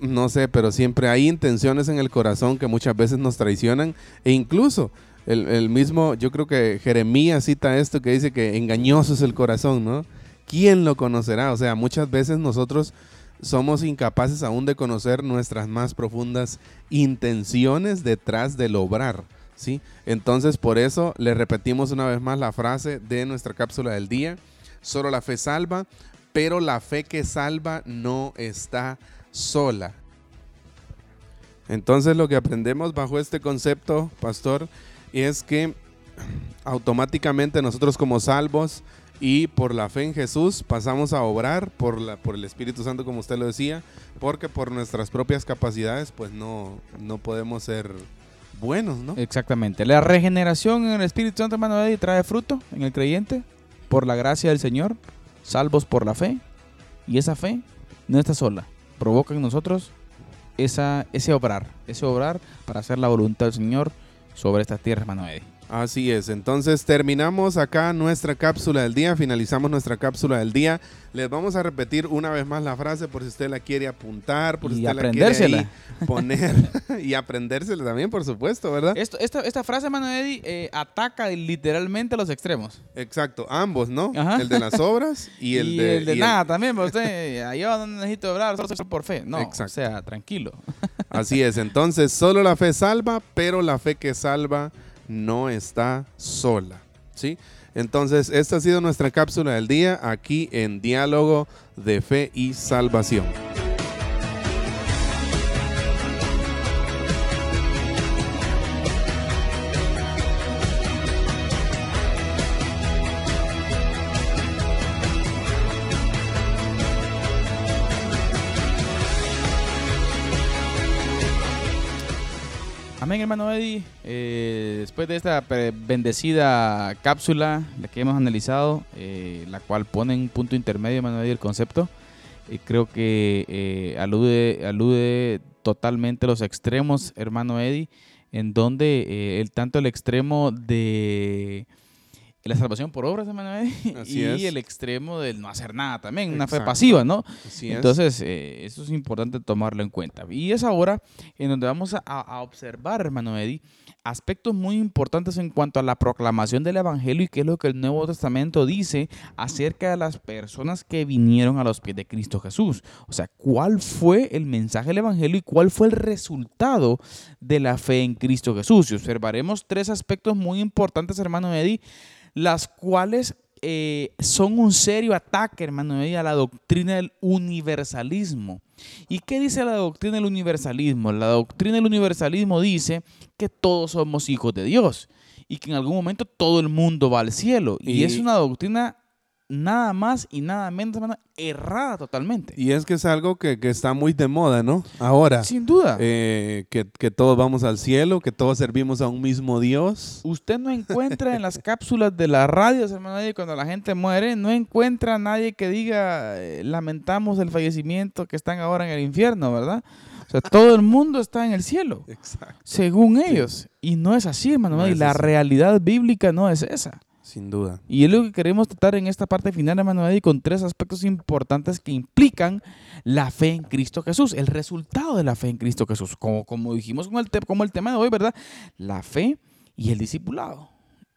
no sé, pero siempre hay intenciones en el corazón que muchas veces nos traicionan e incluso el, el mismo, yo creo que Jeremías cita esto que dice que engañoso es el corazón, ¿no? ¿Quién lo conocerá? O sea, muchas veces nosotros somos incapaces aún de conocer nuestras más profundas intenciones detrás del obrar, ¿sí? Entonces, por eso le repetimos una vez más la frase de nuestra cápsula del día. Solo la fe salva, pero la fe que salva no está sola. Entonces lo que aprendemos bajo este concepto, pastor, es que automáticamente nosotros como salvos y por la fe en Jesús pasamos a obrar por, la, por el Espíritu Santo, como usted lo decía, porque por nuestras propias capacidades pues no, no podemos ser buenos, ¿no? Exactamente. La regeneración en el Espíritu Santo, hermano Eddie, trae fruto en el creyente por la gracia del Señor, salvos por la fe. Y esa fe no está sola. Provoca en nosotros esa, ese obrar, ese obrar para hacer la voluntad del Señor sobre esta tierra, hermano Eddie. Así es, entonces terminamos acá nuestra cápsula del día, finalizamos nuestra cápsula del día. Les vamos a repetir una vez más la frase por si usted la quiere apuntar, por si Y usted la quiere poner y aprendérsela también, por supuesto, ¿verdad? Esto, esta, esta frase, hermano Eddie, eh, ataca literalmente a los extremos. Exacto, ambos, ¿no? Ajá. El de las obras y el de, y el- nada también, pero usted, yo no necesito obrar, solo soy por fe. No, Exacto. o sea, tranquilo. Así es, entonces solo la fe salva, pero la fe que salva no está sola, ¿sí? Entonces, esta ha sido nuestra cápsula del día aquí en Diálogo de Fe y Salvación. Amén, hermano Eddie. Eh, después de esta bendecida cápsula, la que hemos analizado, eh, la cual pone en punto intermedio, hermano Eddie, el concepto, eh, creo que eh, alude, alude totalmente a los extremos, hermano Eddie, en donde eh, el tanto el extremo de la salvación por obras, hermano Así y es. el extremo del no hacer nada también, una fe pasiva, ¿no? Así. Entonces, eh, eso es importante tomarlo en cuenta. Y es ahora en donde vamos a, a observar, hermano Eddie, aspectos muy importantes en cuanto a la proclamación del Evangelio y qué es lo que el Nuevo Testamento dice acerca de las personas que vinieron a los pies de Cristo Jesús. O sea, cuál fue el mensaje del Evangelio y cuál fue el resultado de la fe en Cristo Jesús. Y observaremos tres aspectos muy importantes, hermano Eddie, las cuales eh, son un serio ataque, hermano, a la doctrina del universalismo. ¿Y qué dice la doctrina del universalismo? La doctrina del universalismo dice que todos somos hijos de Dios y que en algún momento todo el mundo va al cielo. Y, Y- es una doctrina nada más y nada menos, hermano, errada totalmente. Y es que es algo que, que está muy de moda, ¿no? Ahora, Sin duda. eh, que, que todos vamos al cielo, que todos servimos a un mismo Dios. Usted no encuentra en las cápsulas de las radios, hermano, Eddie, cuando la gente muere, no encuentra a nadie que diga, eh, lamentamos el fallecimiento que están ahora en el infierno, ¿verdad? O sea, todo el mundo está en el cielo, Exacto. según ellos. Y no es así, hermano. No es la así. realidad bíblica no es esa. Sin duda. Y es lo que queremos tratar en esta parte final, Eddie, con tres aspectos importantes que implican la fe en Cristo Jesús, el resultado de la fe en Cristo Jesús. Como, como dijimos con el, te- como el tema de hoy, ¿verdad? La fe y el discipulado.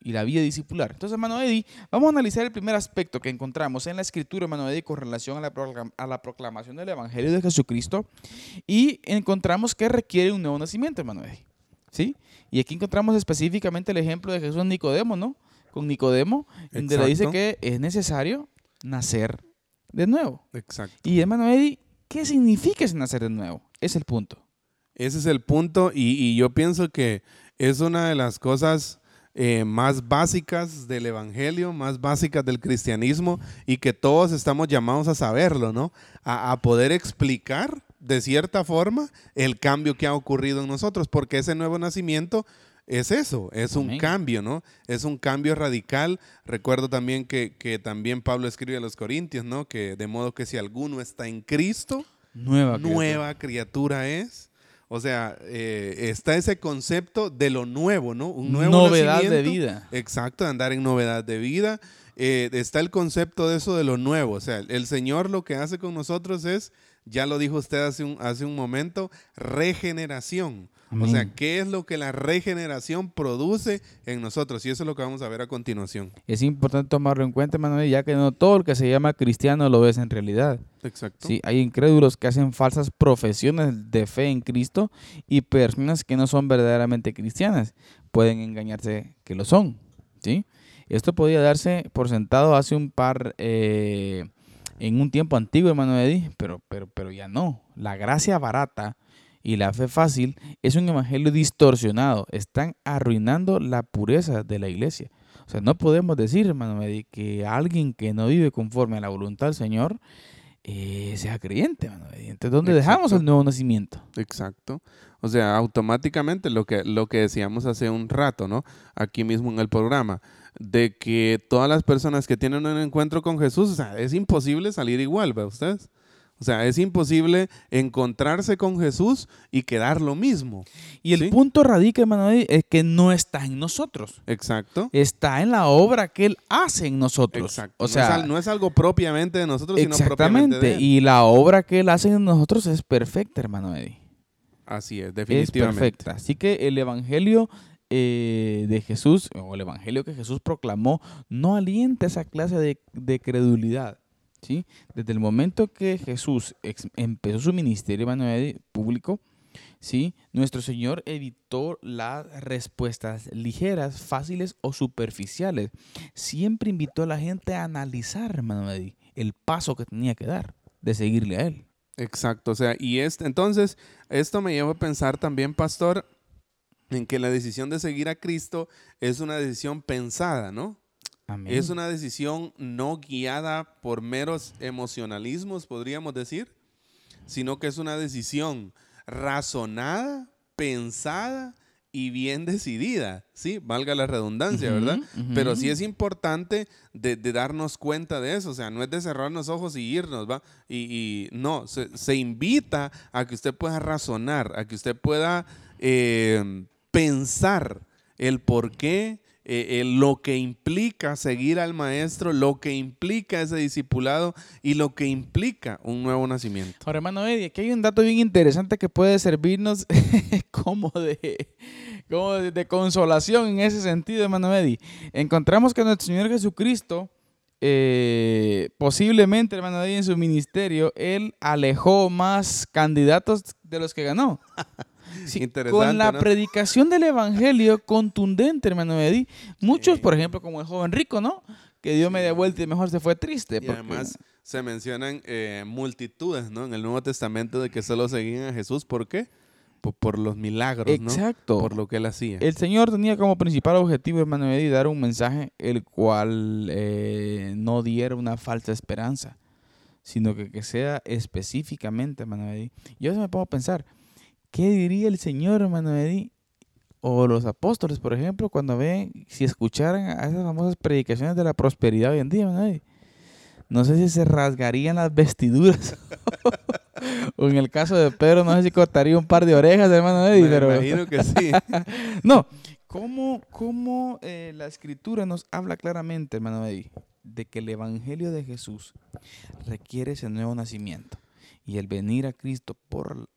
Y la vida discipular. Entonces, hermano Eddie, vamos a analizar el primer aspecto que encontramos en la escritura, hermano Eddie, con relación a la, a la proclamación del Evangelio de Jesucristo. Y encontramos que requiere un nuevo nacimiento, hermano Eddie. ¿Sí? Y aquí encontramos específicamente el ejemplo de Jesús Nicodemo, ¿no? Con Nicodemo, donde le dice que es necesario nacer de nuevo. Exacto. Y hermano Eddie, ¿qué significa ese nacer de nuevo? Es el punto. Ese es el punto y, y yo pienso que es una de las cosas eh, más básicas del Evangelio, más básicas del cristianismo y que todos estamos llamados a saberlo, ¿no? A, a poder explicar de cierta forma el cambio que ha ocurrido en nosotros, porque ese nuevo nacimiento es eso, es un Amén. cambio, ¿no? Es un cambio radical. Recuerdo también que, que también Pablo escribe a los Corintios, ¿no? Que de modo que si alguno está en Cristo, Nueva. criatura. nueva criatura es. O sea, eh, está ese concepto de lo nuevo, ¿no? Un nuevo Novedad de vida. Exacto, andar en novedad de vida. Eh, está el concepto de eso de lo nuevo. O sea, el Señor lo que hace con nosotros es, ya lo dijo usted hace un, hace un momento, regeneración. O sea, Amén. ¿qué es lo que la regeneración produce en nosotros? Y eso es lo que vamos a ver a continuación. Es importante tomarlo en cuenta, Eddie, ya que no todo el que se llama cristiano lo es en realidad. Exacto. Sí, hay incrédulos que hacen falsas profesiones de fe en Cristo y personas que no son verdaderamente cristianas pueden engañarse que lo son. ¿sí? Esto podía darse por sentado hace un par, eh, en un tiempo antiguo, hermano Eddie, pero, pero, pero ya no. La gracia barata y la fe fácil es un evangelio distorsionado. Están arruinando la pureza de la iglesia. O sea, no podemos decir, hermano que alguien que no vive conforme a la voluntad del Señor eh, sea creyente, hermano Eddie. Entonces, ¿dónde dejamos Exacto. el nuevo nacimiento? Exacto. O sea, automáticamente lo que, lo que decíamos hace un rato, ¿no? Aquí mismo en el programa, de que todas las personas que tienen un encuentro con Jesús, o sea, es imposible salir igual, ¿ve ustedes? O sea, es imposible encontrarse con Jesús y quedar lo mismo. Y el ¿Sí? punto radica, hermano Eddie, es que no está en nosotros. Exacto. Está en la obra que Él hace en nosotros. Exacto. O no, sea, es no es algo propiamente de nosotros, sino propiamente de exactamente. Él. Y la obra que Él hace en nosotros es perfecta, hermano Eddie. Así es, Es definitivamente. perfecta. Así que el Evangelio eh, de Jesús, o el Evangelio que Jesús proclamó, no alienta esa clase de, de credulidad. ¿Sí? Desde el momento que Jesús empezó su ministerio hermano Eddie, público, ¿sí? nuestro Señor evitó las respuestas ligeras, fáciles o superficiales. Siempre invitó a la gente a analizar, Eddie, el paso que tenía que dar de seguirle a Él. Exacto, o sea, y este, entonces, esto me lleva a pensar también, pastor, en que la decisión de seguir a Cristo es una decisión pensada, ¿no? Amén. Es una decisión no guiada por meros emocionalismos, podríamos decir, sino que es una decisión razonada, pensada y bien decidida, ¿sí? Valga la redundancia, Ujú, ¿verdad? Pero sí es importante de, de darnos cuenta de eso, o sea, no es de cerrar los ojos y irnos, ¿va? Y, y no, se, se invita a que usted pueda razonar, a que usted pueda eh, pensar el por qué, eh, eh, lo que implica seguir al maestro, lo que implica ese discipulado y lo que implica un nuevo nacimiento. Ahora, hermano Eddie, aquí hay un dato bien interesante que puede servirnos como de, como de, de consolación en ese sentido, hermano Eddie. Encontramos que nuestro Señor Jesucristo, eh, posiblemente, hermano Eddie, en su ministerio, Él alejó más candidatos de los que ganó. Sí, Interesante, con la ¿no? predicación del evangelio contundente, hermano Eddie, muchos, por ejemplo, como el joven rico, ¿no? Que dio media vuelta y mejor se fue triste. Y porque- además se mencionan eh, multitudes, ¿no? En el Nuevo Testamento de que solo seguían a Jesús, ¿por qué? Por, por los milagros, ¿no? Exacto. Por lo que él hacía. El Señor tenía como principal objetivo, hermano Eddie, dar un mensaje el cual eh, no diera una falsa esperanza, sino que, que sea específicamente, hermano Eddie. Yo veces me pongo a pensar, ¿qué diría el Señor, hermano Eddie? O los apóstoles, por ejemplo, cuando ven, si escucharan a esas famosas predicaciones de la prosperidad hoy en día, hermano Eddie. No sé si se rasgarían las vestiduras. o en el caso de Pedro, no sé si cortaría un par de orejas, hermano Eddie. Me pero... imagino que sí. No, ¿cómo, cómo eh, la escritura nos habla claramente, hermano Eddie, de que el Evangelio de Jesús requiere ese nuevo nacimiento? Y el venir a Cristo por,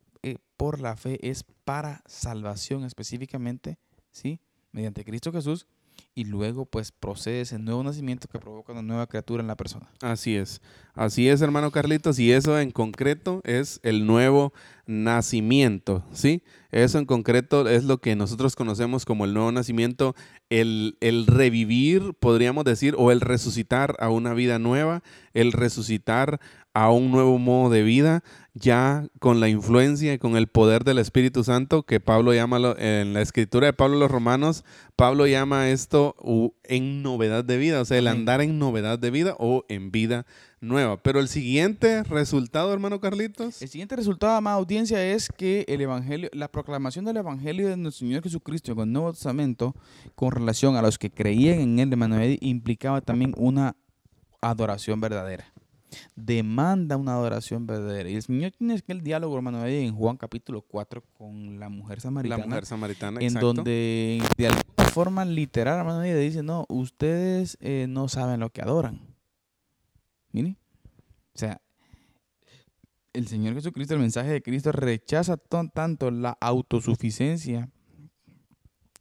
por la fe es para salvación específicamente, ¿sí? Mediante Cristo Jesús. Y luego pues procede ese nuevo nacimiento que provoca una nueva criatura en la persona. Así es. Así es, hermano Carlitos. Y eso en concreto es el nuevo nacimiento, ¿sí? Eso en concreto es lo que nosotros conocemos como el nuevo nacimiento, el, el revivir, podríamos decir, o el resucitar a una vida nueva, el resucitar a un nuevo modo de vida, ya con la influencia y con el poder del Espíritu Santo, que Pablo llama en la escritura de Pablo los Romanos, Pablo llama esto en novedad de vida, o sea, el andar en novedad de vida o en vida nueva. Pero el siguiente resultado, hermano Carlitos, El siguiente resultado, amada audiencia, es que el evangelio, la proclamación del evangelio de nuestro Señor Jesucristo con el Nuevo Testamento, con relación a los que creían en él de Manuel, implicaba también una adoración verdadera. Demanda una adoración verdadera. Y el Señor tiene aquel diálogo, hermano, en Juan capítulo 4 con la mujer la samaritana. mujer samaritana, en exacto. donde de alguna forma literal, hermano, ella dice, no, ustedes eh, no saben lo que adoran. Mire, o sea, el Señor Jesucristo, el mensaje de Cristo rechaza tanto la autosuficiencia,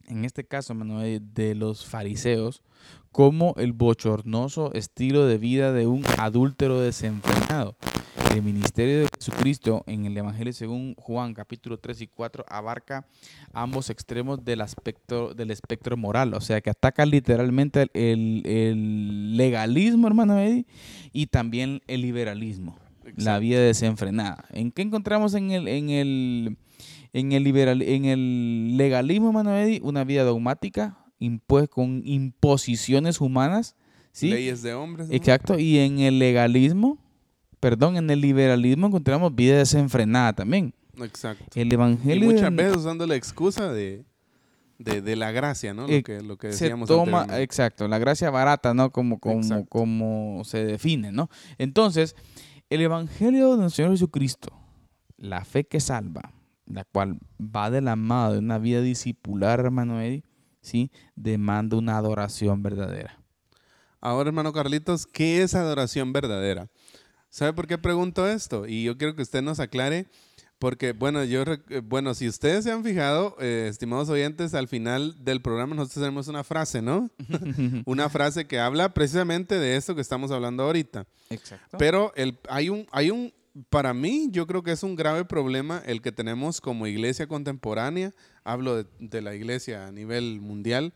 en este caso, hermano, eh, de los fariseos, como el bochornoso estilo de vida de un adúltero desenfrenado. El ministerio de Jesucristo en el Evangelio según Juan capítulo 3 y 4 abarca ambos extremos del aspecto del espectro moral, o sea que ataca literalmente el, legalismo, hermano Eddie, y también el liberalismo, la vida desenfrenada. ¿En qué encontramos en el en el en el liberal en el legalismo, hermano Eddie? Una vida dogmática, impuesta con imposiciones humanas, ¿sí? Leyes de hombres. ¿no? Exacto, y en el legalismo, perdón, en el liberalismo encontramos vida desenfrenada también. Exacto. El Y evangelio muchas de- veces usando la excusa de, de, de la gracia, ¿no? Eh, Lo que, lo que se decíamos toma, anteriormente. exacto, la gracia barata, ¿no? Como, como, Exacto. como se define, ¿no? Entonces, El Evangelio de nuestro Señor Jesucristo, la fe que salva, la cual va de la mano de una vida discipular, hermano Eddie, ¿sí? demanda una adoración verdadera. Ahora, hermano Carlitos, ¿qué es adoración verdadera? ¿Sabe por qué pregunto esto? Y yo quiero que usted nos aclare, porque, bueno, yo, eh, bueno, si ustedes se han fijado, eh, estimados oyentes, al final del programa nosotros tenemos una frase, ¿no? una frase que habla precisamente de esto que estamos hablando ahorita. Exacto. Pero el, hay un, hay un, para mí, yo creo que es un grave problema el que tenemos como iglesia contemporánea, hablo de, de la iglesia a nivel mundial,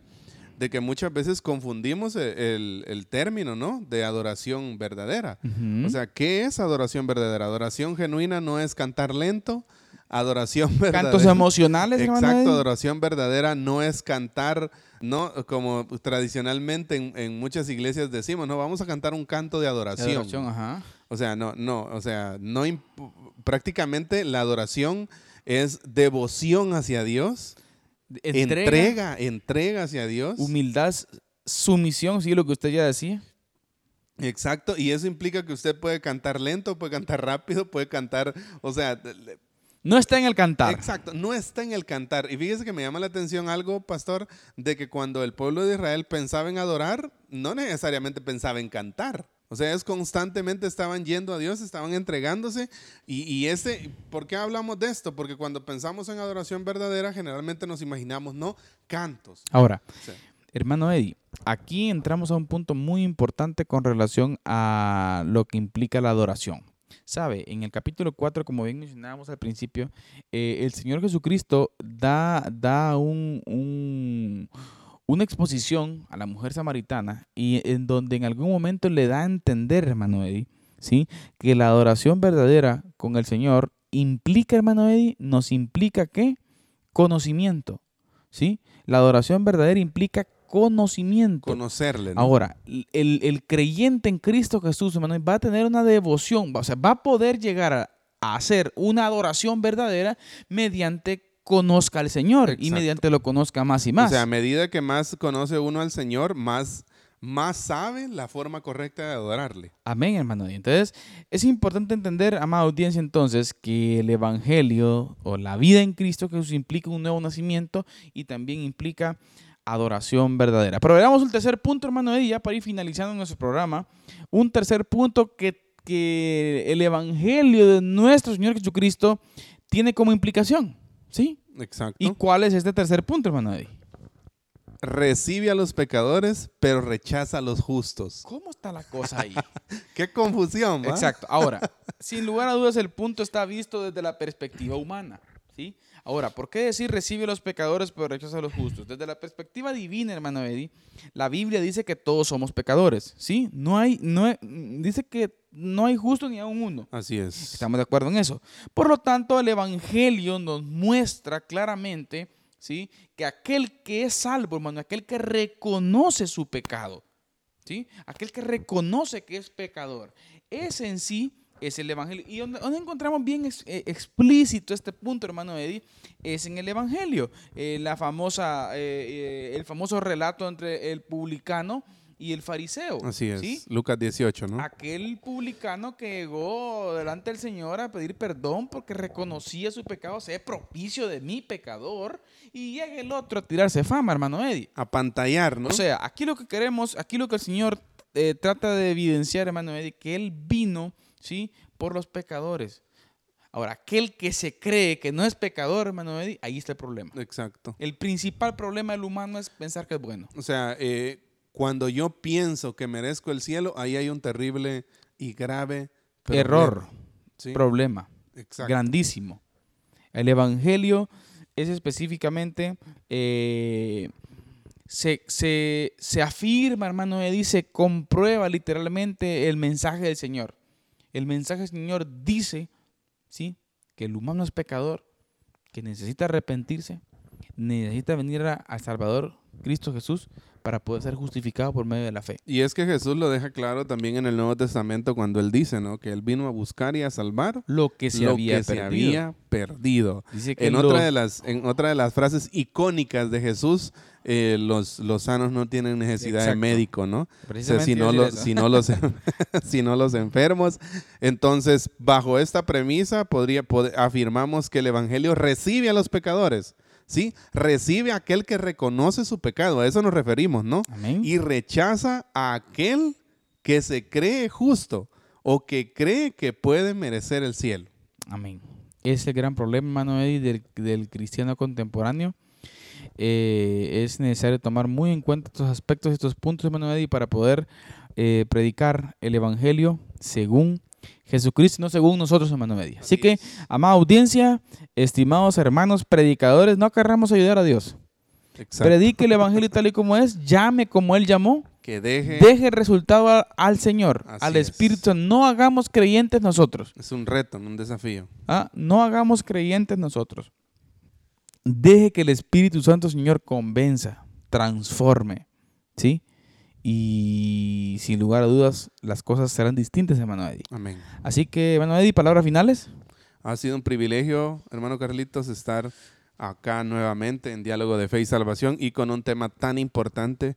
de que muchas veces confundimos e- el, el término, ¿no? De adoración verdadera. O sea, ¿qué es adoración verdadera? Adoración genuina no es cantar lento. Adoración verdadera. Cantos emocionales, Exacto, adoración verdadera no es cantar, no como tradicionalmente en, en muchas iglesias decimos, no, vamos a cantar un canto de adoración. Adoración, ajá. O sea, no, no, o sea, no prácticamente la adoración es devoción hacia Dios, Entrega, entrega, entrega hacia Dios. humildad, sumisión, sí, lo que usted ya decía. Exacto, y eso implica que usted puede cantar lento, puede cantar rápido, puede cantar, o sea, No está en el cantar. Exacto, no está en el cantar. Y fíjese que me llama la atención algo, pastor, de que cuando el pueblo de Israel pensaba en adorar, no necesariamente pensaba en cantar. O sea, es constantemente estaban yendo a Dios, estaban entregándose. Y, y ese, ¿por qué hablamos de esto? Porque cuando pensamos en adoración verdadera, generalmente nos imaginamos, no, cantos. Ahora, Sí. hermano Eddie, aquí entramos a un punto muy importante con relación a lo que implica la adoración. Sabe, en el capítulo 4, como bien mencionábamos al principio, eh, el Señor Jesucristo da, da un, un- una exposición a la mujer samaritana y en donde en algún momento le da a entender, hermano Eddie, ¿sí? que la adoración verdadera con el Señor implica, hermano Eddie, nos implica qué? Conocimiento, ¿sí? La adoración verdadera implica conocimiento. Conocerle. ¿no? Ahora, el, el creyente en Cristo Jesús, hermano, va a tener una devoción, o sea, va a poder llegar a, a hacer una adoración verdadera mediante conozca al Señor y Exacto. mediante lo conozca más y más. O sea, a medida que más conoce uno al Señor, más, más sabe la forma correcta de adorarle. Amén, hermano. Y Entonces, es importante entender, amada audiencia, entonces, que el Evangelio o la vida en Cristo Jesús implica un nuevo nacimiento y también implica adoración verdadera. Pero veamos el tercer punto, hermano Eddie, ya para ir finalizando nuestro programa. Un tercer punto que, que el Evangelio de nuestro Señor Jesucristo tiene como implicación. ¿Sí? Exacto. ¿Y cuál es este tercer punto, hermano Eddie? Recibe a los pecadores, pero rechaza a los justos. ¿Cómo está la cosa ahí? Qué confusión, ¿va? Exacto. Ahora, sin lugar a dudas, el punto está visto desde la perspectiva humana. ¿sí? Ahora, ¿por qué decir recibe a los pecadores pero rechaza a los justos? Desde la perspectiva divina, hermano Eddie, la Biblia dice que todos somos pecadores. ¿sí? No hay, no dice que no hay justo ni aún uno. Así es. Estamos de acuerdo en eso. Por lo tanto, el Evangelio nos muestra claramente ¿sí? que aquel que es salvo, hermano, aquel que reconoce su pecado, ¿sí? aquel que reconoce que es pecador, ese en sí es el Evangelio. Y donde, donde encontramos bien ex- eh, explícito este punto, hermano Eddie, es en el Evangelio. Eh, la famosa, eh, eh, el famoso relato entre el publicano y el fariseo. Así es. ¿sí? Lucas 18, ¿no? Aquel publicano que llegó delante del Señor a pedir perdón porque reconocía su pecado, sea propicio de mi pecador, y llega el otro a tirarse fama, hermano Eddie. A pantallar, ¿no? O sea, aquí lo que queremos, aquí lo que el Señor eh, trata de evidenciar, hermano Eddie, que Él vino, ¿sí? Por los pecadores. Ahora, aquel que se cree que no es pecador, hermano Eddie, ahí está el problema. Exacto. El principal problema del humano es pensar que es bueno. O sea, eh, cuando yo pienso que merezco el cielo, ahí hay un terrible y grave problema. Error, Sí, problema. exacto. grandísimo. El Evangelio es específicamente, eh, se, se- se afirma, hermano Eddie, se comprueba literalmente el mensaje del Señor. El mensaje del Señor dice, ¿sí? Que el humano es pecador, que necesita arrepentirse, necesita venir al Salvador Cristo Jesús para poder ser justificado por medio de la fe. Y es que Jesús lo deja claro también en el Nuevo Testamento cuando él dice, ¿no? Que él vino a buscar y a salvar Lo que se lo había que se perdido. había perdido. Dice que En otra, de las, en otra de las frases icónicas de Jesús, eh, los, los sanos no tienen necesidad Exacto. de médico, ¿no? O sea, si, no los, si, no los, si no los enfermos. Entonces, bajo esta premisa, podría, pod- afirmamos que el Evangelio recibe a los pecadores. ¿Sí? Recibe a aquel que reconoce su pecado, a eso nos referimos, ¿no? Amén. y rechaza a aquel que se cree justo o que cree que puede merecer el cielo. Amén. Es el gran problema, hermano Eddie, del, del cristiano contemporáneo. Eh, es necesario tomar muy en cuenta estos aspectos, estos puntos, hermano Eddie, para poder eh, predicar el Evangelio según Jesucristo, no según nosotros, hermano Eddie. Así que, amada audiencia, estimados hermanos predicadores, no querramos ayudar a Dios. Exacto. Predique el Evangelio tal y como es, llame como Él llamó, que deje deje el resultado a- al Señor, Así al es. Espíritu. No hagamos creyentes nosotros. es un reto, no un desafío. ¿ah? No hagamos creyentes nosotros. Deje que el Espíritu Santo, Señor, convenza, transforme. ¿Sí? Y sin lugar a dudas, las cosas serán distintas, hermano Eddie. Amén. Así que, hermano Eddie, palabras finales. Ha sido un privilegio, hermano Carlitos, estar acá nuevamente en Diálogo de Fe y Salvación y con un tema tan importante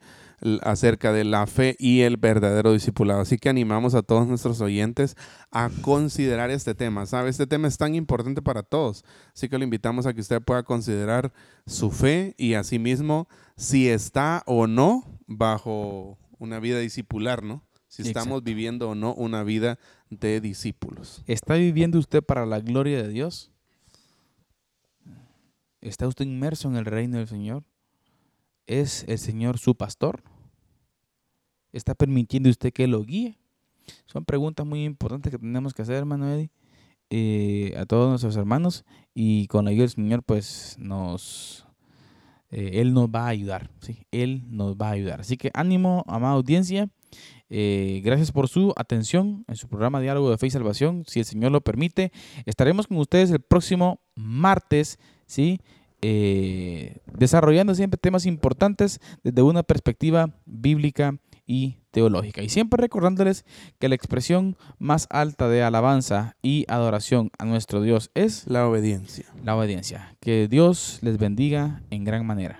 acerca de la fe y el verdadero discipulado. Así que animamos a todos nuestros oyentes a considerar este tema. ¿Sabe? Este tema es tan importante para todos. Así que lo invitamos a que usted pueda considerar su fe y asimismo si está o no bajo una vida discipular, ¿no? Si estamos Exacto. viviendo o no una vida de discípulos. ¿Está viviendo usted para la gloria de Dios? ¿Está usted inmerso en el reino del Señor? ¿Es el Señor su pastor? ¿Está permitiendo usted que lo guíe? Son preguntas muy importantes que tenemos que hacer, hermano Eddie, eh, a todos nuestros hermanos y con la ayuda del Señor, pues nos, eh, Él nos va a ayudar, ¿sí? Él nos va a ayudar. Así que ánimo, amada audiencia. Eh, gracias por su atención en su programa Diálogo de Fe y Salvación. Si el Señor lo permite, estaremos con ustedes el próximo martes, ¿sí? Eh, desarrollando siempre temas importantes desde una perspectiva bíblica y teológica. Y siempre recordándoles que la expresión más alta de alabanza y adoración a nuestro Dios es La obediencia. la obediencia. Que Dios les bendiga en gran manera.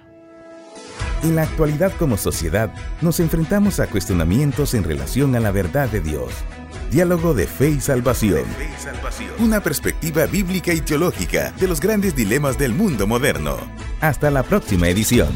En la actualidad como sociedad nos enfrentamos a cuestionamientos en relación a la verdad de Dios. Diálogo de fe y salvación. Una perspectiva bíblica y teológica de los grandes dilemas del mundo moderno. Hasta la próxima edición.